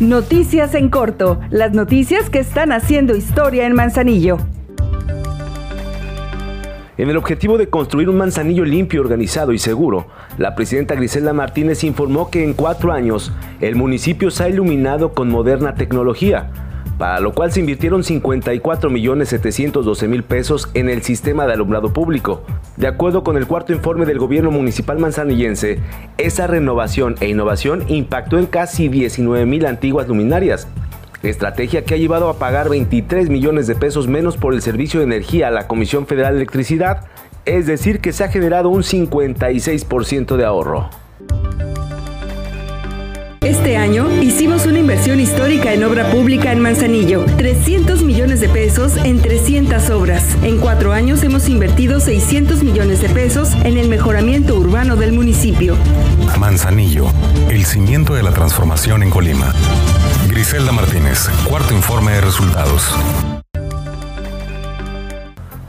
Noticias en corto, las noticias que están haciendo historia en Manzanillo. En el objetivo de construir un manzanillo limpio, organizado y seguro, la presidenta Griselda Martínez informó que en cuatro años el municipio se ha iluminado con moderna tecnología, para lo cual se invirtieron 54 millones 712 mil pesos en el sistema de alumbrado público. De acuerdo con el cuarto informe del gobierno municipal manzanillense, esa renovación e innovación impactó en casi 19 mil antiguas luminarias, estrategia que ha llevado a pagar 23 millones de pesos menos por el servicio de energía a la Comisión Federal de Electricidad, es decir, que se ha generado un 56% de ahorro. Este año hicimos una inversión histórica en obra pública en Manzanillo, 300 millones de pesos en 300 obras. En cuatro años hemos invertido 600 millones de pesos en el mejoramiento urbano del municipio. Manzanillo, el cimiento de la transformación en Colima. Griselda Martínez, cuarto informe de resultados.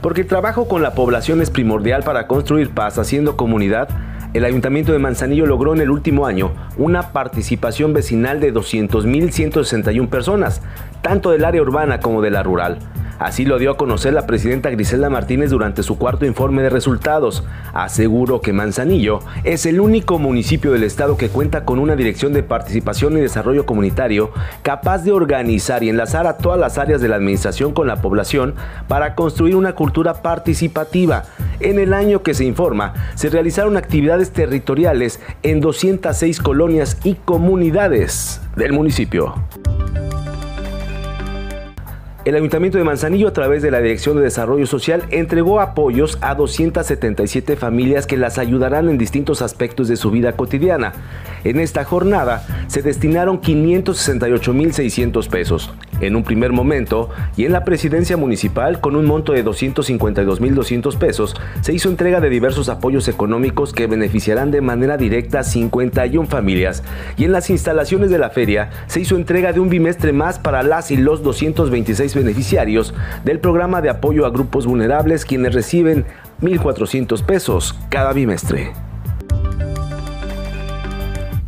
Porque el trabajo con la población es primordial para construir paz haciendo comunidad, el Ayuntamiento de Manzanillo logró en el último año una participación vecinal de 200.161 personas, tanto del área urbana como de la rural. Así lo dio a conocer la presidenta Griselda Martínez durante su cuarto informe de resultados. Aseguró que Manzanillo es el único municipio del estado que cuenta con una dirección de participación y desarrollo comunitario capaz de organizar y enlazar a todas las áreas de la administración con la población para construir una cultura participativa. En el año que se informa, se realizaron actividades territoriales en 206 colonias y comunidades del municipio. El Ayuntamiento de Manzanillo, a través de la Dirección de Desarrollo Social, entregó apoyos a 277 familias que las ayudarán en distintos aspectos de su vida cotidiana. En esta jornada se destinaron 568.600 pesos. En un primer momento, y en la presidencia municipal, con un monto de 252.200 pesos, se hizo entrega de diversos apoyos económicos que beneficiarán de manera directa a 51 familias. Y en las instalaciones de la feria, se hizo entrega de un bimestre más para las y los 226 beneficiarios del programa de apoyo a grupos vulnerables, quienes reciben 1.400 pesos cada bimestre.